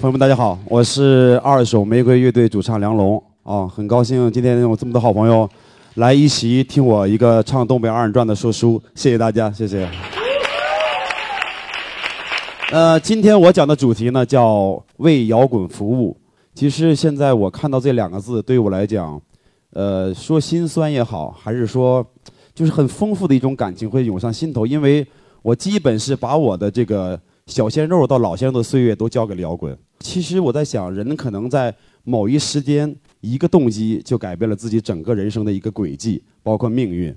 朋友们，大家好，我是二手玫瑰乐队主唱梁龙啊，很高兴今天有这么多好朋友来一起听我一个唱东北二人转的说书，谢谢大家，谢谢。呃，今天我讲的主题呢叫为摇滚服务。其实现在我看到这两个字，对我来讲，呃，说心酸也好，还是说就是很丰富的一种感情会涌上心头，因为我基本是把我的这个。小鲜肉到老鲜肉的岁月都交给了摇滚。其实我在想，人可能在某一时间、一个动机就改变了自己整个人生的一个轨迹，包括命运。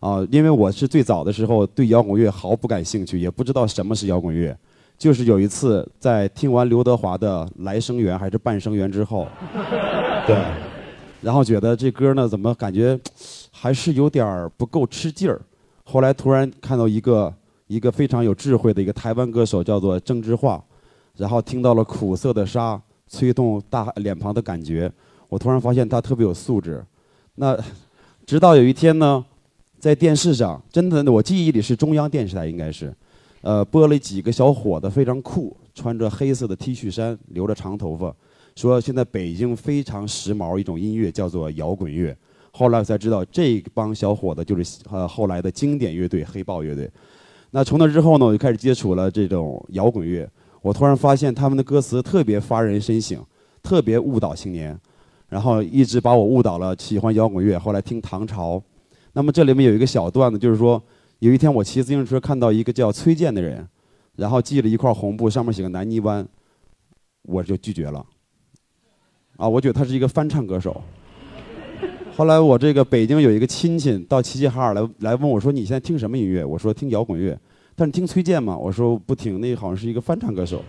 啊，因为我是最早的时候对摇滚乐毫不感兴趣，也不知道什么是摇滚乐。就是有一次在听完刘德华的《来生缘》还是《半生缘》之后，对，然后觉得这歌呢怎么感觉还是有点不够吃劲儿。后来突然看到一个。一个非常有智慧的一个台湾歌手叫做郑智化，然后听到了苦涩的沙吹动大脸庞的感觉，我突然发现他特别有素质。那 直到有一天呢，在电视上，真的我记忆里是中央电视台应该是，呃，播了几个小伙子非常酷，穿着黑色的 T 恤衫，留着长头发，说现在北京非常时髦一种音乐叫做摇滚乐。后来我才知道，这帮小伙子就是呃后来的经典乐队黑豹乐队。那从那之后呢，我就开始接触了这种摇滚乐。我突然发现他们的歌词特别发人深省，特别误导青年，然后一直把我误导了喜欢摇滚乐。后来听唐朝，那么这里面有一个小段子，就是说有一天我骑自行车看到一个叫崔健的人，然后系了一块红布，上面写个南泥湾，我就拒绝了。啊，我觉得他是一个翻唱歌手。后来我这个北京有一个亲戚到齐齐哈尔来来问我说：“你现在听什么音乐？”我说：“听摇滚乐。”但是听崔健嘛？我说不听，那好像是一个翻唱歌手。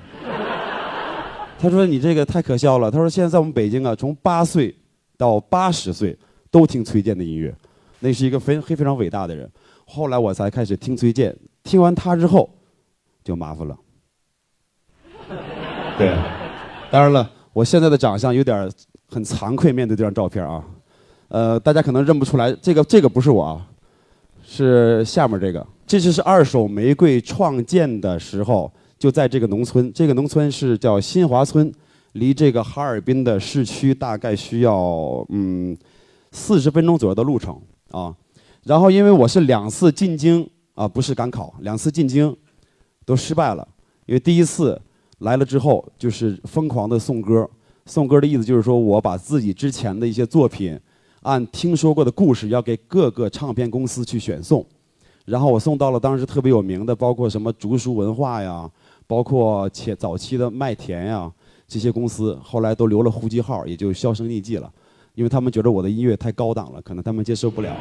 他说：“你这个太可笑了。”他说：“现在在我们北京啊，从八岁到八十岁都听崔健的音乐，那是一个非非非常伟大的人。”后来我才开始听崔健，听完他之后就麻烦了。对，当然了，我现在的长相有点很惭愧，面对这张照片啊。呃，大家可能认不出来，这个这个不是我啊，是下面这个。这就是二手玫瑰创建的时候，就在这个农村。这个农村是叫新华村，离这个哈尔滨的市区大概需要嗯四十分钟左右的路程啊。然后因为我是两次进京啊，不是赶考，两次进京都失败了。因为第一次来了之后，就是疯狂的送歌，送歌的意思就是说我把自己之前的一些作品。按听说过的故事，要给各个唱片公司去选送，然后我送到了当时特别有名的，包括什么竹书文化呀，包括前早期的麦田呀这些公司，后来都留了呼机号，也就销声匿迹了，因为他们觉得我的音乐太高档了，可能他们接受不了。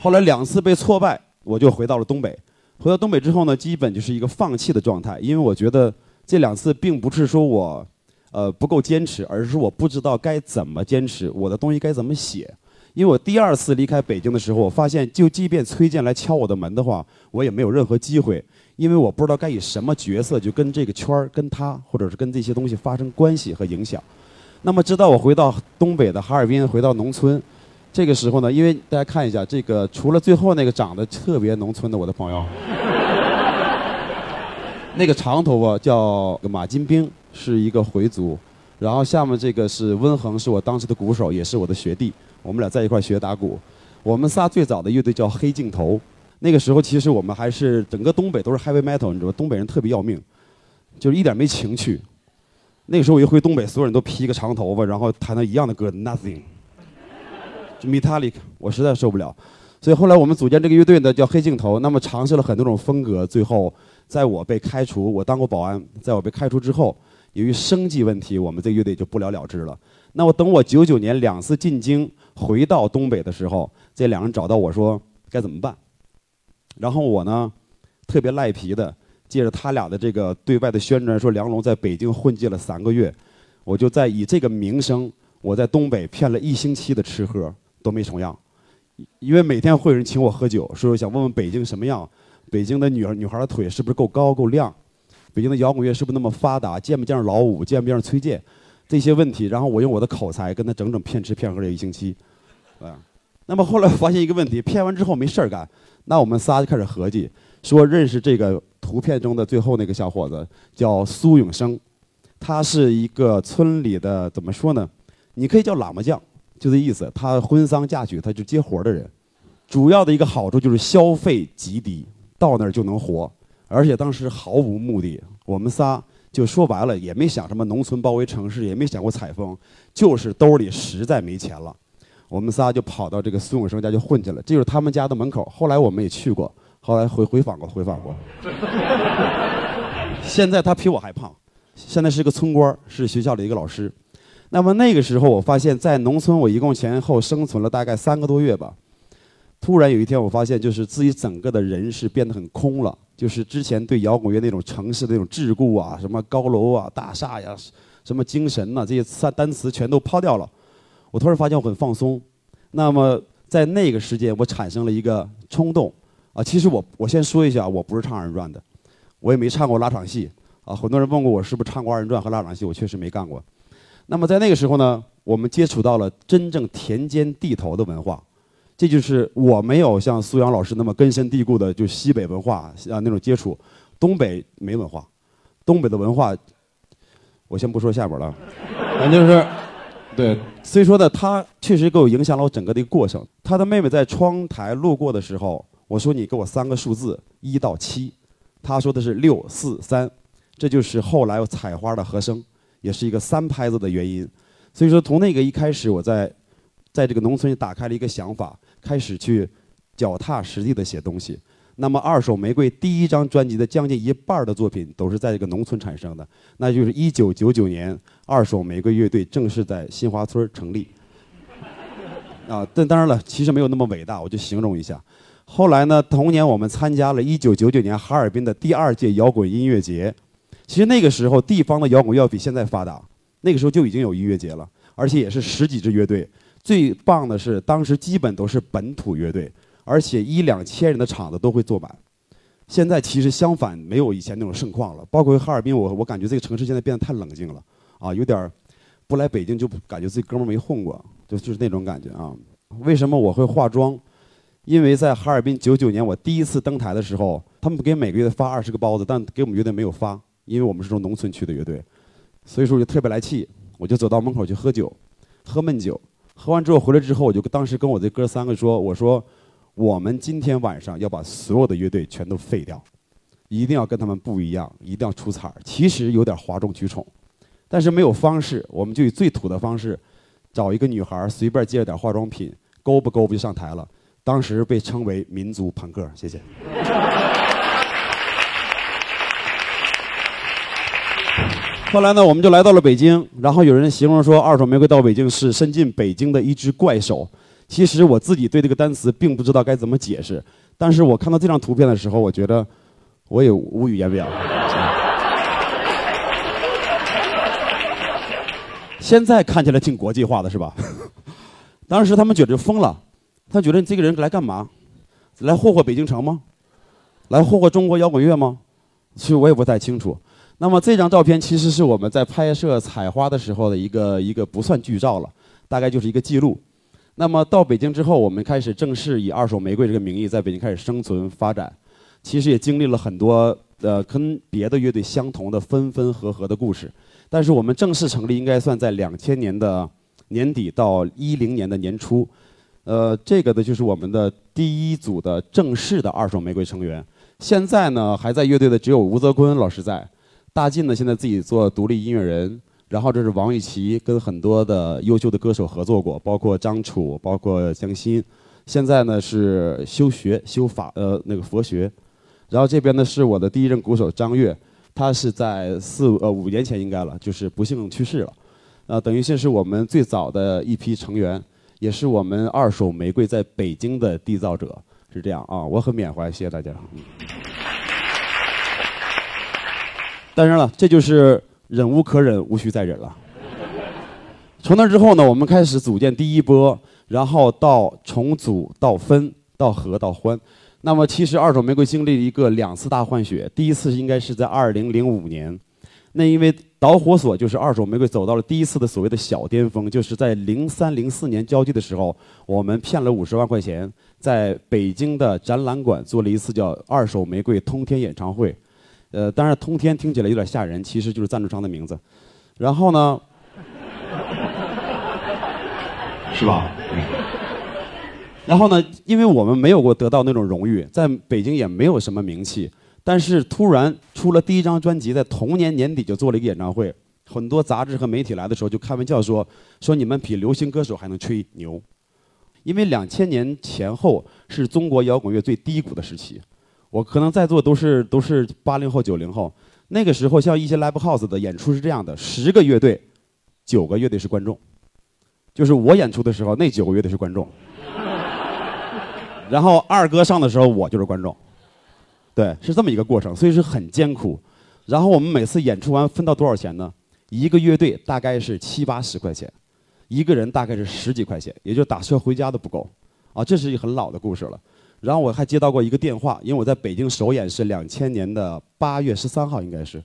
后来两次被挫败，我就回到了东北。回到东北之后呢，基本就是一个放弃的状态，因为我觉得这两次并不是说我。呃，不够坚持，而是我不知道该怎么坚持，我的东西该怎么写。因为我第二次离开北京的时候，我发现，就即便崔健来敲我的门的话，我也没有任何机会，因为我不知道该以什么角色就跟这个圈儿、跟他，或者是跟这些东西发生关系和影响。那么，直到我回到东北的哈尔滨，回到农村，这个时候呢，因为大家看一下，这个除了最后那个长得特别农村的我的朋友，那个长头发叫马金兵。是一个回族，然后下面这个是温恒，是我当时的鼓手，也是我的学弟。我们俩在一块学打鼓。我们仨最早的乐队叫黑镜头。那个时候其实我们还是整个东北都是 heavy metal，你知道东北人特别要命，就是一点没情趣。那个时候我一回东北，所有人都披个长头发，然后弹的一样的歌，nothing。就 metallic，我实在受不了。所以后来我们组建这个乐队呢，叫黑镜头。那么尝试了很多种风格，最后在我被开除，我当过保安，在我被开除之后。由于生计问题，我们这乐队就不了了之了。那我等我九九年两次进京回到东北的时候，这两人找到我说该怎么办。然后我呢，特别赖皮的，借着他俩的这个对外的宣传，说梁龙在北京混迹了三个月，我就在以这个名声，我在东北骗了一星期的吃喝都没重样。因为每天会有人请我喝酒，说想问问北京什么样，北京的女儿女孩的腿是不是够高够亮。北京的摇滚乐是不是那么发达？见不见老五？见不见崔健？这些问题，然后我用我的口才跟他整整骗吃骗喝了一星期，啊，那么后来发现一个问题，骗完之后没事儿干，那我们仨就开始合计，说认识这个图片中的最后那个小伙子叫苏永生，他是一个村里的怎么说呢？你可以叫喇嘛匠，就这意思。他婚丧嫁娶他就接活儿的人，主要的一个好处就是消费极低，到那儿就能活，而且当时毫无目的。我们仨就说白了也没想什么农村包围城市，也没想过采风，就是兜里实在没钱了。我们仨就跑到这个孙永生家就混去了，这就是他们家的门口。后来我们也去过，后来回回访过，回访过。现在他比我还胖，现在是个村官，是学校的一个老师。那么那个时候，我发现，在农村，我一共前后生存了大概三个多月吧。突然有一天，我发现，就是自己整个的人是变得很空了，就是之前对摇滚乐那种城市那种桎梏啊，什么高楼啊、大厦呀，什么精神呐，这些三单词全都抛掉了。我突然发现我很放松，那么在那个时间，我产生了一个冲动啊。其实我我先说一下，我不是唱二人转的，我也没唱过拉场戏啊。很多人问过我是不是唱过二人转和拉场戏，我确实没干过。那么在那个时候呢，我们接触到了真正田间地头的文化，这就是我没有像苏阳老师那么根深蒂固的就西北文化啊那种接触，东北没文化，东北的文化，我先不说下边了，反正就是。对，所以说呢，他确实给我影响了我整个的一个过程。他的妹妹在窗台路过的时候，我说你给我三个数字，一到七，他说的是六四三，这就是后来我采花的和声，也是一个三拍子的原因。所以说从那个一开始，我在在这个农村打开了一个想法，开始去脚踏实地的写东西。那么，二手玫瑰第一张专辑的将近一半的作品都是在这个农村产生的，那就是一九九九年，二手玫瑰乐队正式在新华村成立。啊，但当然了，其实没有那么伟大，我就形容一下。后来呢，同年我们参加了一九九九年哈尔滨的第二届摇滚音乐节。其实那个时候，地方的摇滚要比现在发达，那个时候就已经有音乐节了，而且也是十几支乐队。最棒的是，当时基本都是本土乐队。而且一两千人的场子都会坐满，现在其实相反，没有以前那种盛况了。包括哈尔滨，我我感觉这个城市现在变得太冷静了，啊，有点不来北京就感觉自己哥们没混过，就就是那种感觉啊。为什么我会化妆？因为在哈尔滨九九年我第一次登台的时候，他们给每个月发二十个包子，但给我们乐队没有发，因为我们是从农村去的乐队，所以说我就特别来气，我就走到门口去喝酒，喝闷酒，喝完之后回来之后，我就当时跟我这哥三个说，我说。我们今天晚上要把所有的乐队全都废掉，一定要跟他们不一样，一定要出彩儿。其实有点哗众取宠，但是没有方式，我们就以最土的方式，找一个女孩随便借了点化妆品，勾不勾不就上台了。当时被称为民族朋克。谢谢。后来呢，我们就来到了北京，然后有人形容说，二手玫瑰到北京是伸进北京的一只怪手。其实我自己对这个单词并不知道该怎么解释，但是我看到这张图片的时候，我觉得我也无语言表。现在看起来挺国际化的是吧？当时他们觉得疯了，他觉得你这个人来干嘛？来霍霍北京城吗？来霍霍中国摇滚乐吗？其实我也不太清楚。那么这张照片其实是我们在拍摄采花的时候的一个一个不算剧照了，大概就是一个记录。那么到北京之后，我们开始正式以“二手玫瑰”这个名义在北京开始生存发展。其实也经历了很多呃跟别的乐队相同的分分合合的故事。但是我们正式成立应该算在两千年的年底到一零年的年初。呃，这个呢就是我们的第一组的正式的“二手玫瑰”成员。现在呢还在乐队的只有吴泽坤老师在，大进呢现在自己做独立音乐人。然后这是王玉琪跟很多的优秀的歌手合作过，包括张楚，包括江欣。现在呢是修学修法呃那个佛学。然后这边呢是我的第一任鼓手张悦，他是在四呃五年前应该了，就是不幸去世了。呃，等于现是我们最早的一批成员，也是我们二手玫瑰在北京的缔造者，是这样啊，我很缅怀，谢谢大家。当然了，这就是。忍无可忍，无需再忍了。从那之后呢，我们开始组建第一波，然后到重组，到分，到合，到欢。那么，其实二手玫瑰经历了一个两次大换血。第一次应该是在二零零五年，那因为导火索就是二手玫瑰走到了第一次的所谓的小巅峰，就是在零三零四年交际的时候，我们骗了五十万块钱，在北京的展览馆做了一次叫“二手玫瑰通天演唱会”。呃，当然通天听起来有点吓人，其实就是赞助商的名字。然后呢，是吧？然后呢，因为我们没有过得到那种荣誉，在北京也没有什么名气，但是突然出了第一张专辑，在同年年底就做了一个演唱会，很多杂志和媒体来的时候就开玩笑说，说你们比流行歌手还能吹牛，因为两千年前后是中国摇滚乐最低谷的时期，我可能在座都是都是八零后九零后，那个时候像一些 live house 的演出是这样的，十个乐队，九个乐队是观众，就是我演出的时候，那九个乐队是观众。然后二哥上的时候，我就是观众，对，是这么一个过程，所以是很艰苦。然后我们每次演出完分到多少钱呢？一个乐队大概是七八十块钱，一个人大概是十几块钱，也就打车回家都不够。啊，这是一个很老的故事了。然后我还接到过一个电话，因为我在北京首演是两千年的八月十三号，应该是。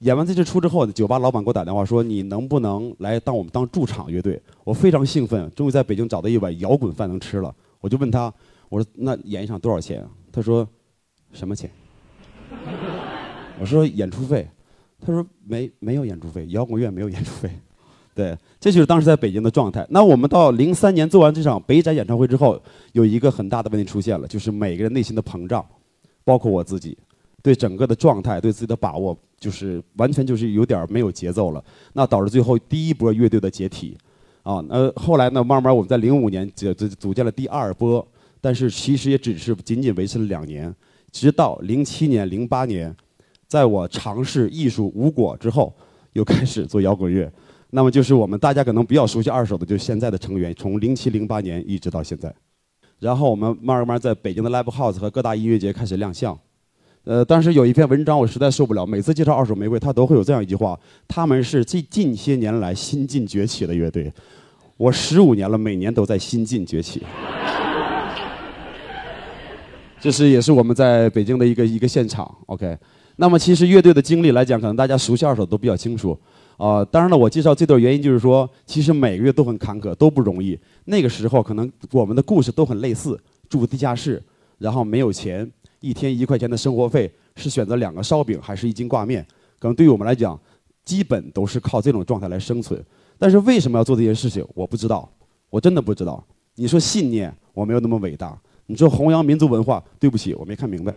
演完这次出之后，酒吧老板给我打电话说：“你能不能来当我们当驻场乐队？”我非常兴奋，终于在北京找到一碗摇滚饭能吃了。我就问他，我说那演一场多少钱？他说什么钱？我说演出费。他说没没有演出费，摇滚乐没有演出费。对，这就是当时在北京的状态。那我们到零三年做完这场北展演唱会之后，有一个很大的问题出现了，就是每个人内心的膨胀，包括我自己，对整个的状态、对自己的把握，就是完全就是有点没有节奏了。那导致最后第一波乐队的解体。啊，那后来呢？慢慢我们在零五年组组组建了第二波，但是其实也只是仅仅维持了两年，直到零七年、零八年，在我尝试艺术无果之后，又开始做摇滚乐。那么就是我们大家可能比较熟悉二手的，就是现在的成员，从零七零八年一直到现在。然后我们慢慢在北京的 Live House 和各大音乐节开始亮相。呃，当时有一篇文章我实在受不了，每次介绍二手玫瑰，他都会有这样一句话：他们是近近些年来新晋崛起的乐队。我十五年了，每年都在新晋崛起。这是也是我们在北京的一个一个现场。OK，那么其实乐队的经历来讲，可能大家熟悉二手都比较清楚。啊，当然了，我介绍这段原因就是说，其实每个月都很坎坷，都不容易。那个时候可能我们的故事都很类似，住地下室，然后没有钱。一天一块钱的生活费是选择两个烧饼还是一斤挂面？可能对于我们来讲，基本都是靠这种状态来生存。但是为什么要做这件事情？我不知道，我真的不知道。你说信念，我没有那么伟大；你说弘扬民族文化，对不起，我没看明白。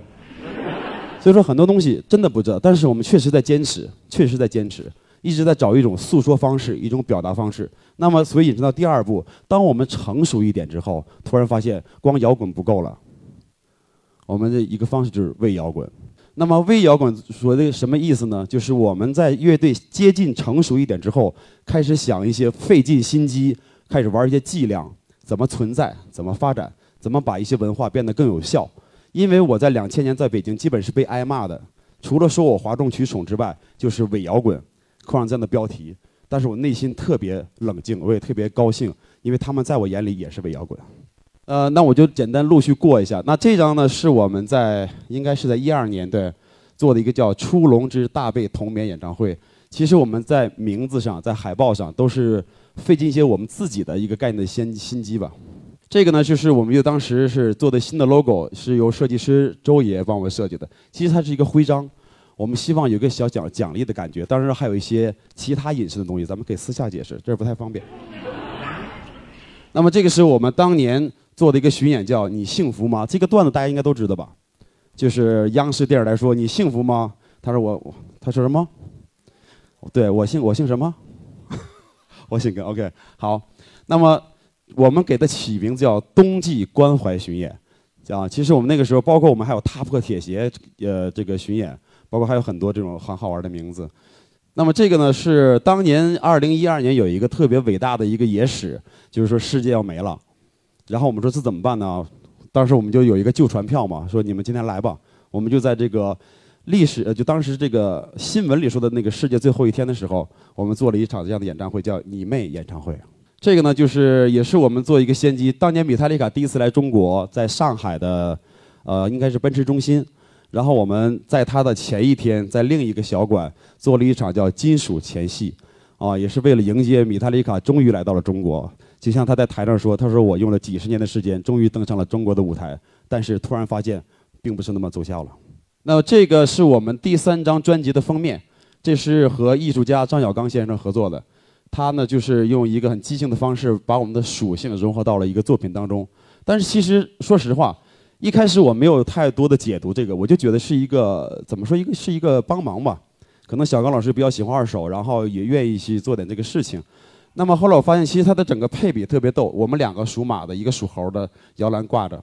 所以说很多东西真的不知道。但是我们确实在坚持，确实在坚持，一直在找一种诉说方式，一种表达方式。那么，所以引申到第二步，当我们成熟一点之后，突然发现光摇滚不够了。我们的一个方式就是微摇滚，那么微摇滚说的什么意思呢？就是我们在乐队接近成熟一点之后，开始想一些费尽心机，开始玩一些伎俩，怎么存在，怎么发展，怎么把一些文化变得更有效。因为我在两千年在北京基本是被挨骂的，除了说我哗众取宠之外，就是伪摇滚，扣上这样的标题。但是我内心特别冷静，我也特别高兴，因为他们在我眼里也是伪摇滚。呃，那我就简单陆续过一下。那这张呢，是我们在应该是在一二年对做的一个叫《出笼之大背童眠》演唱会。其实我们在名字上、在海报上都是费尽一些我们自己的一个概念的先心机吧。这个呢，就是我们又当时是做的新的 logo，是由设计师周爷帮我设计的。其实它是一个徽章，我们希望有个小奖奖励的感觉。当然还有一些其他隐私的东西，咱们可以私下解释，这儿不太方便。那么这个是我们当年。做的一个巡演叫“你幸福吗”？这个段子大家应该都知道吧？就是央视电视台说“你幸福吗”？他说我，他说什么？对我姓我姓什么？我姓根。OK，好。那么我们给他起名叫“冬季关怀巡演”。啊，其实我们那个时候，包括我们还有踏破铁鞋呃这个巡演，包括还有很多这种很好玩的名字。那么这个呢是当年二零一二年有一个特别伟大的一个野史，就是说世界要没了。然后我们说这怎么办呢？当时我们就有一个旧船票嘛，说你们今天来吧。我们就在这个历史，就当时这个新闻里说的那个世界最后一天的时候，我们做了一场这样的演唱会，叫“你妹演唱会”。这个呢，就是也是我们做一个先机。当年米塔利卡第一次来中国，在上海的，呃，应该是奔驰中心。然后我们在他的前一天，在另一个小馆做了一场叫“金属前戏”，啊，也是为了迎接米塔利卡终于来到了中国。就像他在台上说：“他说我用了几十年的时间，终于登上了中国的舞台，但是突然发现，并不是那么奏效了。”那这个是我们第三张专辑的封面，这是和艺术家张小刚先生合作的。他呢，就是用一个很即兴的方式，把我们的属性融合到了一个作品当中。但是其实说实话，一开始我没有太多的解读这个，我就觉得是一个怎么说一个是一个帮忙吧。可能小刚老师比较喜欢二手，然后也愿意去做点这个事情。那么后来我发现，其实它的整个配比特别逗。我们两个属马的，一个属猴的摇篮挂着，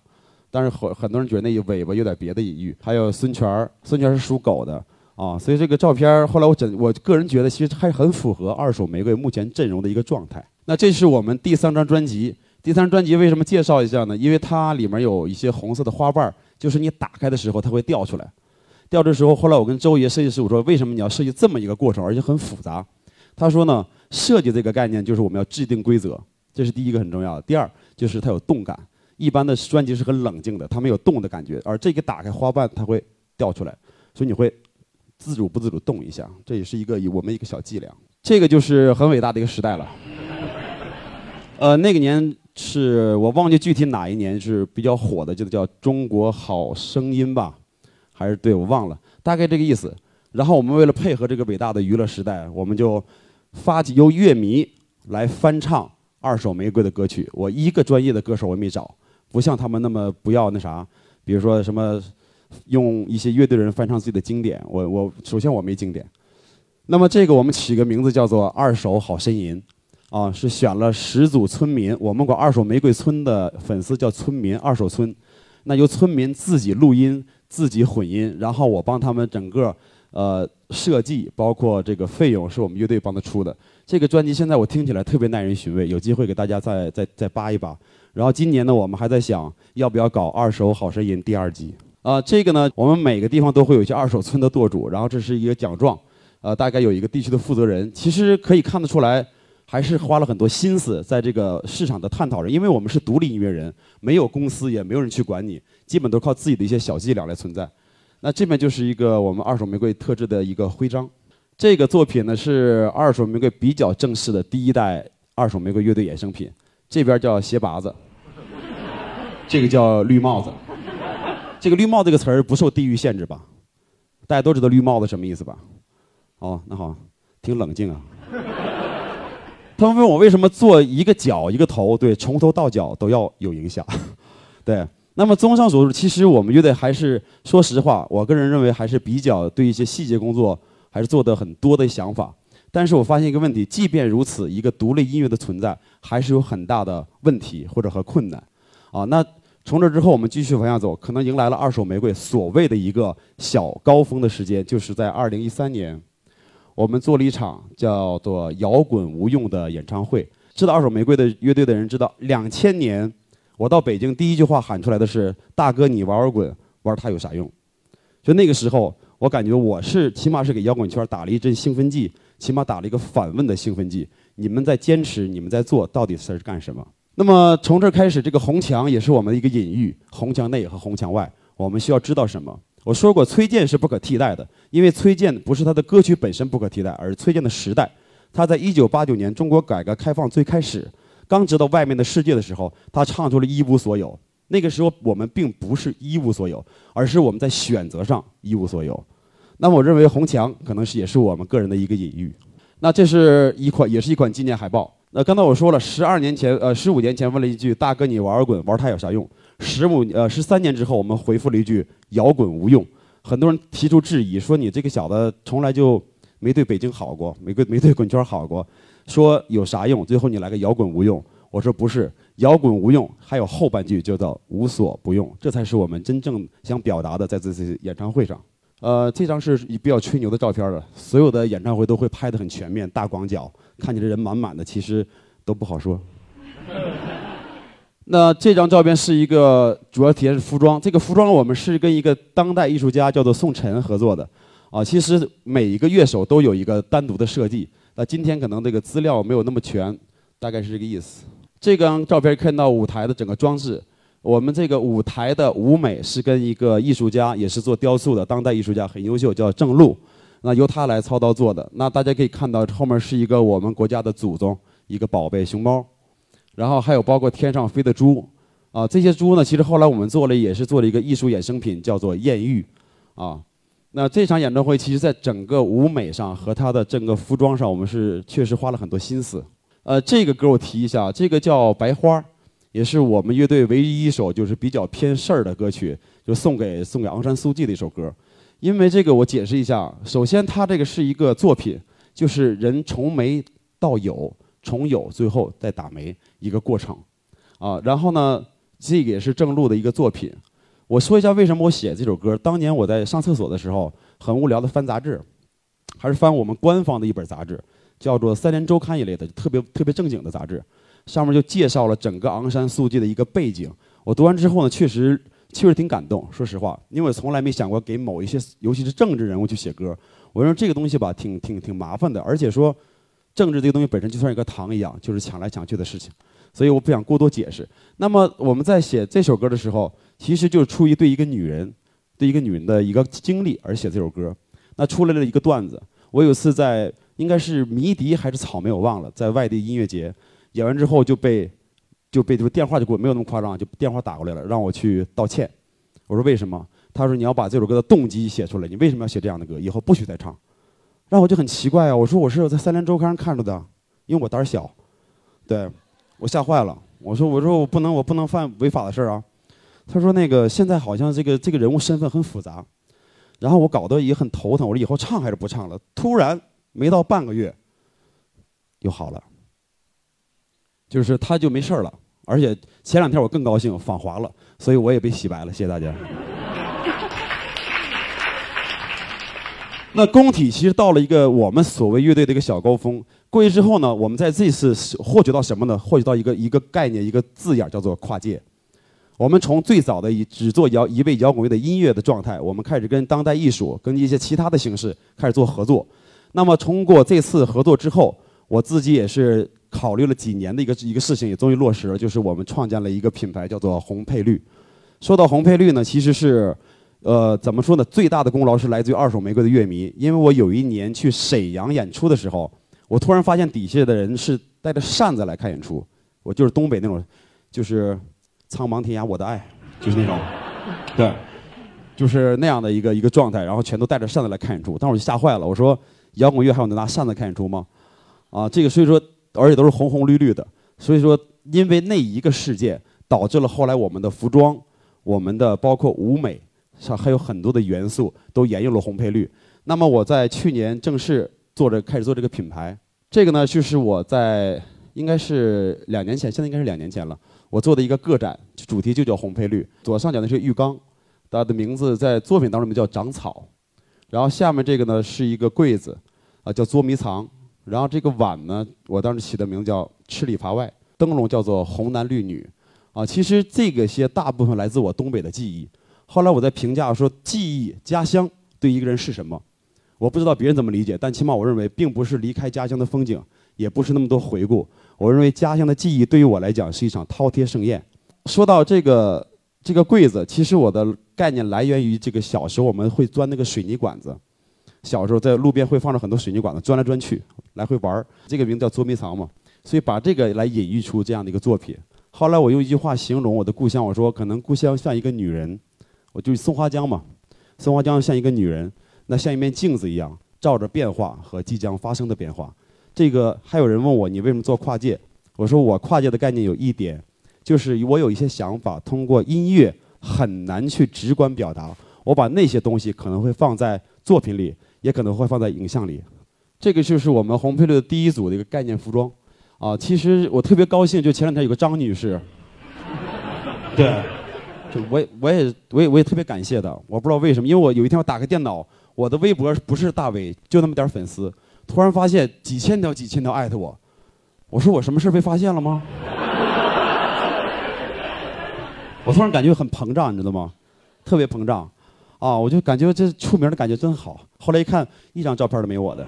但是很很多人觉得那尾巴有点别的隐喻。还有孙权，孙权是属狗的。啊，所以这个照片后来我整，我个人觉得其实还很符合二手玫瑰目前阵容的一个状态。那这是我们第三张专辑，第三张专辑为什么介绍一下呢？因为它里面有一些红色的花瓣就是你打开的时候它会掉出来。掉的时候，后来我跟周爷设计师我说，为什么你要设计这么一个过程，而且很复杂？他说呢，设计这个概念就是我们要制定规则，这是第一个很重要的。第二就是它有动感，一般的专辑是很冷静的，它没有动的感觉，而这个打开花瓣它会掉出来，所以你会。自主不自主动一下，这也是一个我们一个小伎俩。这个就是很伟大的一个时代了。呃，那个年 是我忘记具体哪一年是比较火的，就叫《中国好声音》吧，还是对我忘了，大概这个意思。然后我们为了配合这个伟大的娱乐时代，我们就发起由乐迷来翻唱二手玫瑰的歌曲。我一个专业的歌手我也没找，不像他们那么不要那啥，比如说什么。用一些乐队人翻唱自己的经典，我我首先我没经典，那么这个我们起个名字叫做《二手好呻吟》，啊，是选了十组村民，我们管二手玫瑰村的粉丝叫村民，二手村，那由村民自己录音、自己混音，然后我帮他们整个呃设计，包括这个费用是我们乐队帮他出的。这个专辑现在我听起来特别耐人寻味，有机会给大家再再再扒一扒。然后今年呢，我们还在想要不要搞《二手好声音》第二季。啊，这个呢，我们每个地方都会有一些二手村的舵主，然后这是一个奖状，呃，大概有一个地区的负责人。其实可以看得出来，还是花了很多心思在这个市场的探讨上。因为我们是独立音乐人，没有公司，也没有人去管你，基本都靠自己的一些小伎俩来存在。那这边就是一个我们二手玫瑰特制的一个徽章。这个作品呢是二手玫瑰比较正式的第一代二手玫瑰乐队衍生品。这边叫鞋拔子，这个叫绿帽子。这个“绿帽”这个词儿不受地域限制吧？大家都知道“绿帽子”什么意思吧？哦，那好，挺冷静啊。他们问我为什么做一个脚一个头，对，从头到脚都要有影响。对，那么综上所述，其实我们乐队还是说实话，我个人认为还是比较对一些细节工作还是做的很多的想法。但是我发现一个问题，即便如此，一个独立音乐的存在还是有很大的问题或者和困难。啊，那。从这之后，我们继续往下走，可能迎来了二手玫瑰所谓的一个小高峰的时间，就是在二零一三年，我们做了一场叫做“摇滚无用”的演唱会。知道二手玫瑰的乐队的人知道，两千年我到北京第一句话喊出来的是：“大哥，你玩摇滚，玩它有啥用？”就那个时候，我感觉我是起码是给摇滚圈打了一针兴奋剂，起码打了一个反问的兴奋剂。你们在坚持，你们在做，到底是干什么？那么从这儿开始，这个红墙也是我们的一个隐喻。红墙内和红墙外，我们需要知道什么？我说过，崔健是不可替代的，因为崔健不是他的歌曲本身不可替代，而崔健的时代。他在一九八九年中国改革开放最开始，刚知道外面的世界的时候，他唱出了一无所有。那个时候我们并不是一无所有，而是我们在选择上一无所有。那么我认为红墙可能是也是我们个人的一个隐喻。那这是一款，也是一款纪念海报。那刚才我说了，十二年前，呃，十五年前问了一句：“大哥，你玩摇滚，玩儿它有啥用？”十五，呃，十三年之后，我们回复了一句：“摇滚无用。”很多人提出质疑，说你这个小子从来就没对北京好过，没对没对滚圈好过，说有啥用？最后你来个摇滚无用，我说不是，摇滚无用，还有后半句叫做无所不用，这才是我们真正想表达的，在这次演唱会上。呃，这张是比较吹牛的照片了，所有的演唱会都会拍得很全面，大广角。看起来人满满的，其实都不好说。那这张照片是一个主要体现是服装，这个服装我们是跟一个当代艺术家叫做宋晨合作的。啊，其实每一个乐手都有一个单独的设计。那今天可能这个资料没有那么全，大概是这个意思。这张照片看到舞台的整个装置，我们这个舞台的舞美是跟一个艺术家，也是做雕塑的当代艺术家，很优秀，叫郑璐。那由他来操刀做的，那大家可以看到后面是一个我们国家的祖宗，一个宝贝熊猫，然后还有包括天上飞的猪，啊，这些猪呢，其实后来我们做了也是做了一个艺术衍生品，叫做艳遇，啊，那这场演唱会其实在整个舞美上和他的整个服装上，我们是确实花了很多心思。呃，这个歌我提一下，这个叫《白花》，也是我们乐队唯一一首就是比较偏事儿的歌曲，就送给送给昂山素季的一首歌。因为这个我解释一下，首先它这个是一个作品，就是人从没到有，从有最后再打没一个过程，啊，然后呢，这个也是郑路的一个作品。我说一下为什么我写这首歌。当年我在上厕所的时候，很无聊的翻杂志，还是翻我们官方的一本杂志，叫做《三联周刊》一类的，特别特别正经的杂志。上面就介绍了整个昂山素季的一个背景。我读完之后呢，确实确实挺感动。说实话，因为我从来没想过给某一些，尤其是政治人物去写歌。我认为这个东西吧，挺挺挺麻烦的，而且说政治这个东西本身就像一个糖一样，就是抢来抢去的事情。所以我不想过多解释。那么我们在写这首歌的时候。其实就是出于对一个女人，对一个女人的一个经历而写这首歌。那出来了一个段子。我有次在应该是迷笛还是草莓，我忘了，在外地音乐节演完之后就被就被就电话就给我，没有那么夸张，就电话打过来了，让我去道歉。我说为什么？他说你要把这首歌的动机写出来，你为什么要写这样的歌？以后不许再唱。然后我就很奇怪啊，我说我是在三联周刊上看着的，因为我胆儿小，对我吓坏了。我说我说我不能我不能犯违法的事儿啊。他说：“那个现在好像这个这个人物身份很复杂，然后我搞得也很头疼。我说以后唱还是不唱了？突然没到半个月，又好了，就是他就没事儿了。而且前两天我更高兴，访华了，所以我也被洗白了。谢谢大家。那工体其实到了一个我们所谓乐队的一个小高峰。过去之后呢，我们在这次获取到什么呢？获取到一个一个概念，一个字眼叫做跨界。”我们从最早的以只做摇一位摇滚乐的音乐的状态，我们开始跟当代艺术、跟一些其他的形式开始做合作。那么通过这次合作之后，我自己也是考虑了几年的一个一个事情，也终于落实了，就是我们创建了一个品牌，叫做红配绿。说到红配绿呢，其实是，呃，怎么说呢？最大的功劳是来自于二手玫瑰的乐迷，因为我有一年去沈阳演出的时候，我突然发现底下的人是带着扇子来看演出，我就是东北那种，就是。苍茫天涯我的爱，就是那种，对，就是那样的一个一个状态，然后全都带着扇子来看演出，当时我就吓坏了，我说摇滚乐还有能拿扇子看演出吗？啊，这个所以说，而且都是红红绿绿的，所以说因为那一个事件，导致了后来我们的服装，我们的包括舞美上还有很多的元素都沿用了红配绿。那么我在去年正式做着开始做这个品牌，这个呢就是我在应该是两年前，现在应该是两年前了。我做的一个个展，主题就叫红配绿。左上角的是浴缸，它的名字在作品当中叫长草。然后下面这个呢是一个柜子，啊叫捉迷藏。然后这个碗呢，我当时起的名字叫吃里扒外。灯笼叫做红男绿女，啊其实这个些大部分来自我东北的记忆。后来我在评价说，记忆家乡对一个人是什么？我不知道别人怎么理解，但起码我认为，并不是离开家乡的风景，也不是那么多回顾。我认为家乡的记忆对于我来讲是一场饕餮盛宴。说到这个这个柜子，其实我的概念来源于这个小时候我们会钻那个水泥管子，小时候在路边会放着很多水泥管子，钻来钻去，来回玩儿。这个名字叫捉迷藏嘛，所以把这个来隐喻出这样的一个作品。后来我用一句话形容我的故乡，我说可能故乡像一个女人，我就松花江嘛，松花江像一个女人，那像一面镜子一样，照着变化和即将发生的变化。这个还有人问我，你为什么做跨界？我说我跨界的概念有一点，就是我有一些想法，通过音乐很难去直观表达。我把那些东西可能会放在作品里，也可能会放在影像里。这个就是我们红配绿的第一组的一个概念服装。啊，其实我特别高兴，就前两天有个张女士，对，我也我也我也我也特别感谢的。我不知道为什么，因为我有一天我打开电脑，我的微博不是大 V，就那么点粉丝。突然发现几千条、几千条艾特我，我说我什么事被发现了吗？我突然感觉很膨胀，你知道吗？特别膨胀，啊，我就感觉这出名的感觉真好。后来一看，一张照片都没有我的。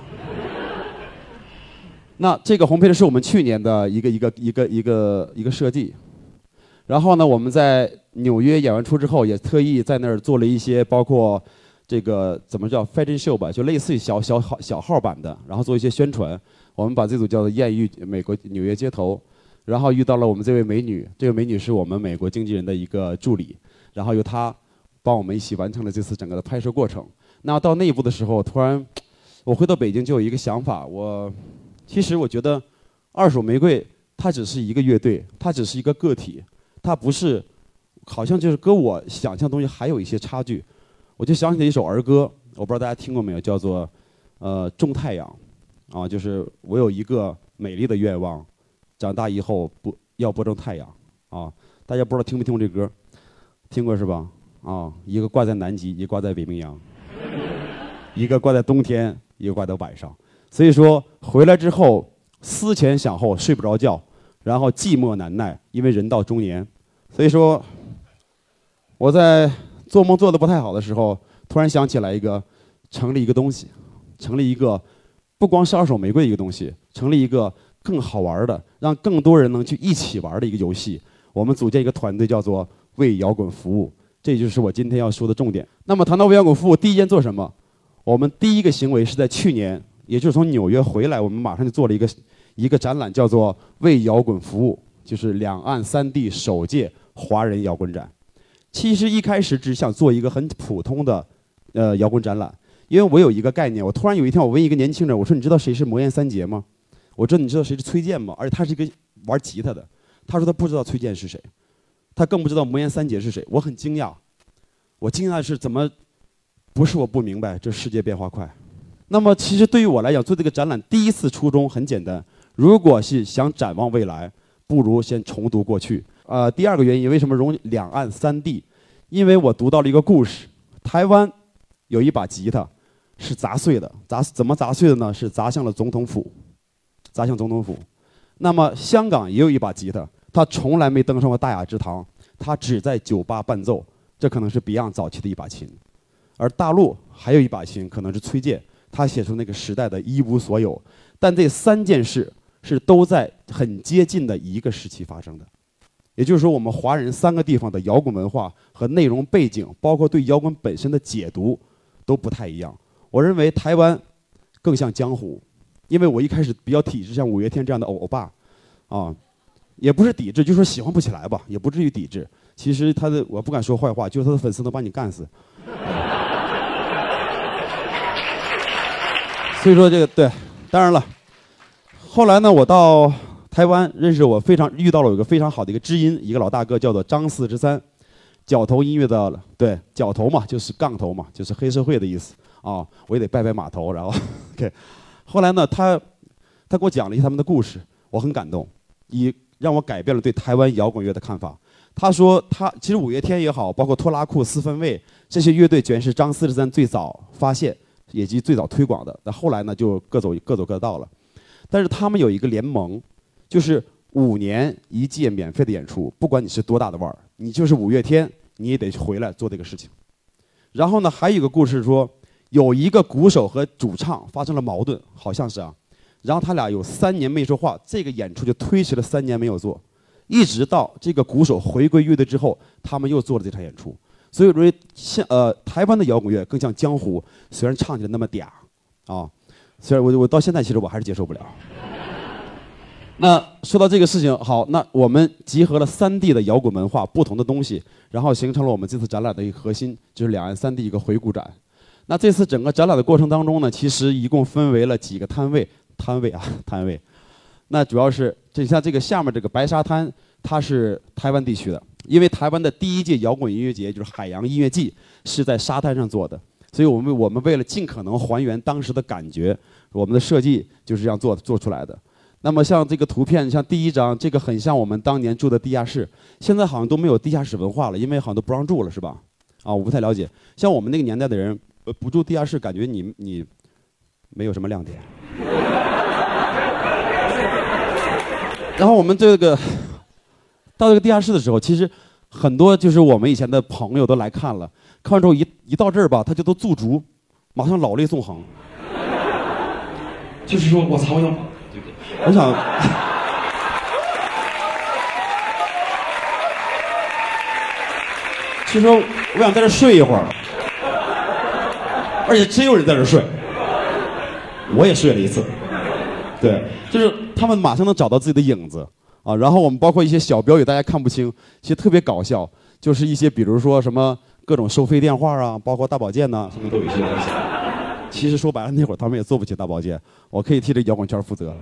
那这个红配的是我们去年的一个一个一个一个一个设计，然后呢，我们在纽约演完出之后，也特意在那儿做了一些包括。这个怎么叫 fashion show 吧，就类似于小小号小号版的，然后做一些宣传。我们把这组叫做艳遇美国纽约街头，然后遇到了我们这位美女，这位美女是我们美国经纪人的一个助理，然后由她帮我们一起完成了这次整个的拍摄过程。那到那一步的时候，突然我回到北京就有一个想法，我其实我觉得二手玫瑰它只是一个乐队，它只是一个个体，它不是好像就是跟我想象东西还有一些差距。我就想起了一首儿歌，我不知道大家听过没有，叫做呃种太阳，啊，就是我有一个美丽的愿望，长大以后不要播种太阳啊。大家不知道听没听过这歌？听过是吧？啊，一个挂在南极，一个挂在北冰洋，一个挂在冬天，一个挂在晚上。所以说回来之后思前想后睡不着觉，然后寂寞难耐，因为人到中年。所以说我在做梦做的不太好的时候，突然想起来一个成立一个东西，成立一个不光是二手玫瑰一个东西，成立一个更好玩的，让更多人能去一起玩的一个游戏。我们组建一个团队，叫做为摇滚服务，这就是我今天要说的重点。那么谈到为摇滚服务，第一件做什么？我们第一个行为是在去年，也就是从纽约回来，我们马上就做了一个一个展览，叫做为摇滚服务，就是两岸三地首届华人摇滚展。其实一开始只想做一个很普通的呃摇滚展览，因为我有一个概念，我突然有一天我问一个年轻人，我说你知道谁是魔岩三杰吗？我说你知道谁是崔健吗？而且他是一个玩吉他的。他说他不知道崔健是谁，他更不知道魔岩三杰是谁。我很惊讶，我惊讶的是怎么不是我不明白，这世界变化快。那么其实对于我来讲，做这个展览第一次初衷很简单，如果是想展望未来，不如先重读过去。呃，第二个原因，为什么融两岸三地？因为我读到了一个故事，台湾有一把吉他是砸碎的，砸怎么砸碎的呢？是砸向了总统府，砸向总统府。那么香港也有一把吉他。他从来没登上过大雅之堂，他只在酒吧伴奏，这可能是 Beyond 早期的一把琴。而大陆还有一把琴，可能是崔健，他写出那个时代的一无所有。但这三件事是都在很接近的一个时期发生的，也就是说，我们华人三个地方的摇滚文化和内容背景，包括对摇滚本身的解读，都不太一样。我认为台湾更像江湖，因为我一开始比较抵制像五月天这样的欧欧巴，啊。也不是抵制，就说喜欢不起来吧，也不至于抵制。其实他的我不敢说坏话，就是他的粉丝能把你干死。所以说这个对，当然了，后来呢，我到台湾认识我非常遇到了有个非常好的一个知音，一个老大哥叫做张四之三，角头音乐的对角头嘛，就是杠头嘛，就是黑社会的意思啊。我也得拜拜码头，然后 OK。后来呢，他他给我讲了一些他们的故事，我很感动，以。让我改变了对台湾摇滚乐的看法。他说，他其实五月天也好，包括拖拉库、四分卫这些乐队，全是张四十三最早发现，以及最早推广的。那后来呢，就各走各走各道了。但是他们有一个联盟，就是五年一届免费的演出，不管你是多大的腕儿，你就是五月天，你也得回来做这个事情。然后呢，还有一个故事说，有一个鼓手和主唱发生了矛盾，好像是啊。然后他俩有三年没说话，这个演出就推迟了三年没有做，一直到这个鼓手回归乐队之后，他们又做了这场演出。所以我认为，像呃台湾的摇滚乐更像江湖，虽然唱起来那么嗲，啊，虽然我我到现在其实我还是接受不了。那说到这个事情，好，那我们集合了三地的摇滚文化不同的东西，然后形成了我们这次展览的一个核心，就是两岸三地一个回顾展。那这次整个展览的过程当中呢，其实一共分为了几个摊位。摊位啊，摊位，那主要是就像这个下面这个白沙滩，它是台湾地区的，因为台湾的第一届摇滚音乐节就是海洋音乐季是在沙滩上做的，所以我们我们为了尽可能还原当时的感觉，我们的设计就是这样做做出来的。那么像这个图片，像第一张，这个很像我们当年住的地下室，现在好像都没有地下室文化了，因为好像都不让住了，是吧？啊，我不太了解。像我们那个年代的人，不住地下室，感觉你你没有什么亮点。然后我们这个到这个地下室的时候，其实很多就是我们以前的朋友都来看了，看完之后一一到这儿吧，他就都驻足，马上老泪纵横，就是说我操，我想，我想，其实我想在这睡一会儿，而且真有人在这睡，我也睡了一次。对，就是他们马上能找到自己的影子啊。然后我们包括一些小标语，大家看不清，其实特别搞笑。就是一些比如说什么各种收费电话啊，包括大保健呐，什么都有一些东西。其实说白了，那会儿他们也做不起大保健，我可以替这摇滚圈负责。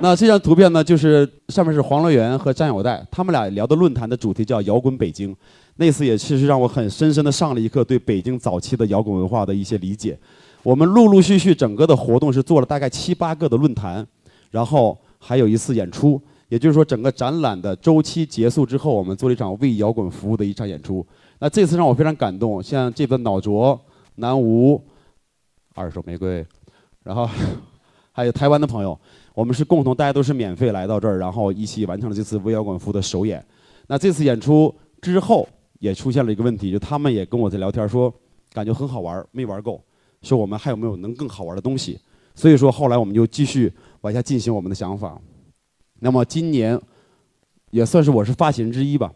那这张图片呢，就是上面是黄乐园和张友代，他们俩聊的论坛的主题叫“摇滚北京”。那次也其实让我很深深的上了一课对北京早期的摇滚文化的一些理解。我们陆陆续续整个的活动是做了大概七八个的论坛，然后还有一次演出。也就是说，整个展览的周期结束之后，我们做了一场为摇滚服务的一场演出。那这次让我非常感动，像这个脑浊、南无、二手玫瑰，然后 还有台湾的朋友，我们是共同，大家都是免费来到这儿，然后一起完成了这次微摇滚服的首演。那这次演出之后，也出现了一个问题，就他们也跟我在聊天说，感觉很好玩，没玩够，说我们还有没有能更好玩的东西。所以说后来我们就继续往下进行我们的想法。那么今年也算是我是发起人之一吧。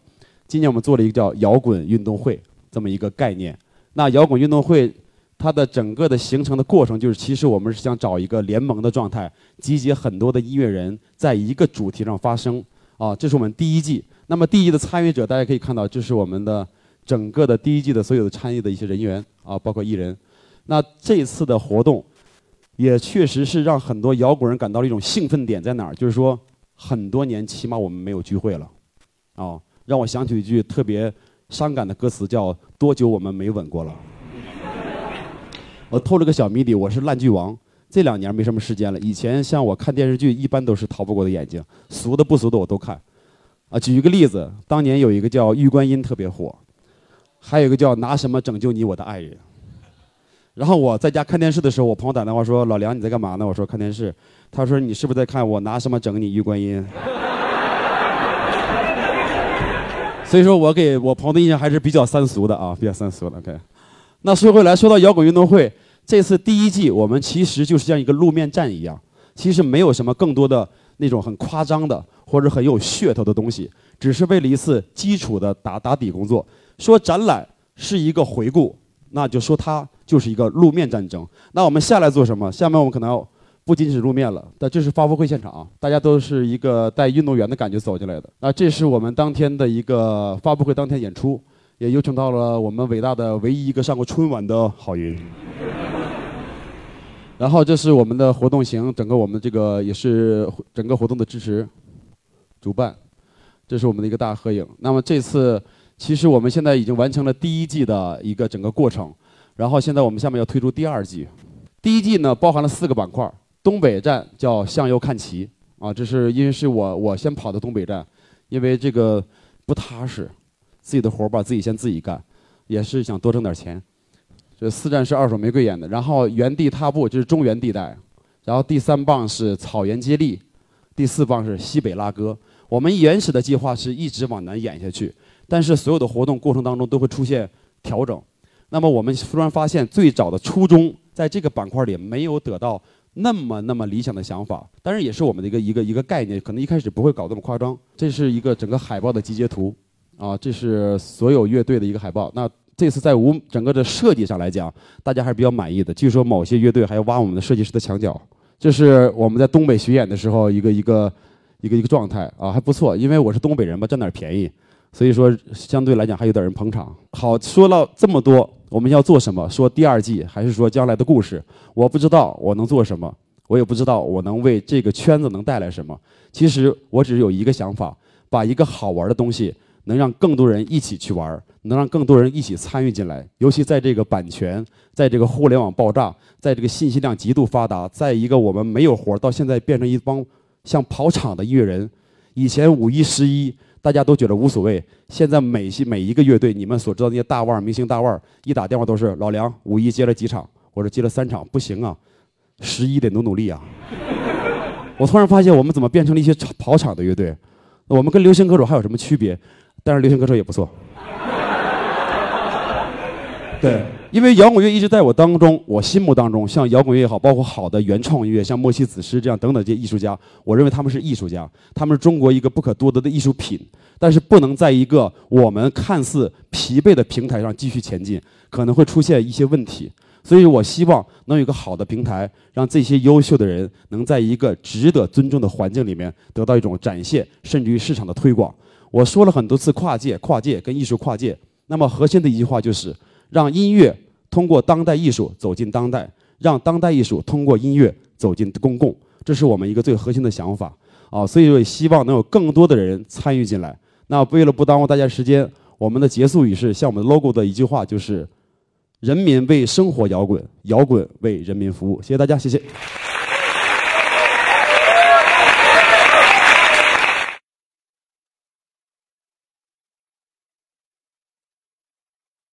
今年我们做了一个叫“摇滚运动会”这么一个概念。那摇滚运动会它的整个的形成的过程，就是其实我们是想找一个联盟的状态，集结很多的音乐人在一个主题上发声。啊，这是我们第一季。那么第一季的参与者，大家可以看到，这是我们的整个的第一季的所有的参与的一些人员啊，包括艺人。那这次的活动也确实是让很多摇滚人感到了一种兴奋点在哪儿，就是说。很多年，起码我们没有聚会了，啊，让我想起一句特别伤感的歌词，叫“多久我们没吻过了”。我透了个小谜底，我是烂剧王，这两年没什么时间了。以前像我看电视剧，一般都是逃不过的眼睛，俗的不俗的我都看。啊，举一个例子，当年有一个叫《玉观音》特别火，还有一个叫《拿什么拯救你我的爱人》。然后我在家看电视的时候，我朋友打电话说：“老梁，你在干嘛呢？”我说：“看电视。”他说：“你是不是在看我拿什么整你玉观音？” 所以说我给我朋友的印象还是比较三俗的啊，比较三俗的。OK，那说回来，说到摇滚运动会，这次第一季我们其实就是像一个路面战一样，其实没有什么更多的那种很夸张的或者很有噱头的东西，只是为了一次基础的打打底工作。说展览是一个回顾，那就说它就是一个路面战争。那我们下来做什么？下面我们可能要。不仅仅是路面了，但这是发布会现场，大家都是一个带运动员的感觉走进来的。那这是我们当天的一个发布会当天演出，也有请到了我们伟大的唯一一个上过春晚的郝云。然后这是我们的活动型，整个我们这个也是整个活动的支持主办，这是我们的一个大合影。那么这次其实我们现在已经完成了第一季的一个整个过程，然后现在我们下面要推出第二季。第一季呢包含了四个板块。东北站叫向右看齐啊，这是因为是我我先跑的东北站，因为这个不踏实，自己的活儿吧自己先自己干，也是想多挣点儿钱。这四站是二手玫瑰演的，然后原地踏步就是中原地带，然后第三棒是草原接力，第四棒是西北拉歌。我们原始的计划是一直往南演下去，但是所有的活动过程当中都会出现调整。那么我们突然发现，最早的初衷在这个板块里没有得到。那么那么理想的想法，当然也是我们的一个一个一个概念，可能一开始不会搞这么夸张。这是一个整个海报的集结图，啊，这是所有乐队的一个海报。那这次在舞整个的设计上来讲，大家还是比较满意的。据说某些乐队还要挖我们的设计师的墙角。这是我们在东北巡演的时候一个一个一个一个状态啊，还不错。因为我是东北人嘛，占点便宜，所以说相对来讲还有点人捧场。好，说了这么多。我们要做什么？说第二季还是说将来的故事？我不知道我能做什么，我也不知道我能为这个圈子能带来什么。其实我只有一个想法：把一个好玩的东西能让更多人一起去玩，能让更多人一起参与进来。尤其在这个版权，在这个互联网爆炸，在这个信息量极度发达，在一个我们没有活到现在变成一帮像跑场的音乐人。以前五一、十一。大家都觉得无所谓。现在每些每一个乐队，你们所知道那些大腕儿、明星大腕儿，一打电话都是老梁，五一接了几场，我说接了三场，不行啊，十一得努努力啊。我突然发现，我们怎么变成了一些跑场的乐队？我们跟流行歌手还有什么区别？但是流行歌手也不错。对。因为摇滚乐一直在我当中，我心目当中，像摇滚乐也好，包括好的原创音乐，像莫西子诗这样等等这些艺术家，我认为他们是艺术家，他们是中国一个不可多得的艺术品，但是不能在一个我们看似疲惫的平台上继续前进，可能会出现一些问题。所以我希望能有一个好的平台，让这些优秀的人能在一个值得尊重的环境里面得到一种展现，甚至于市场的推广。我说了很多次跨界，跨界跟艺术跨界。那么核心的一句话就是让音乐通过当代艺术走进当代，让当代艺术通过音乐走进公共，这是我们一个最核心的想法啊。所以也希望能有更多的人参与进来。那为了不耽误大家时间，我们的结束语是像我们 logo 的一句话，就是“人民为生活摇滚，摇滚为人民服务”。谢谢大家，谢谢。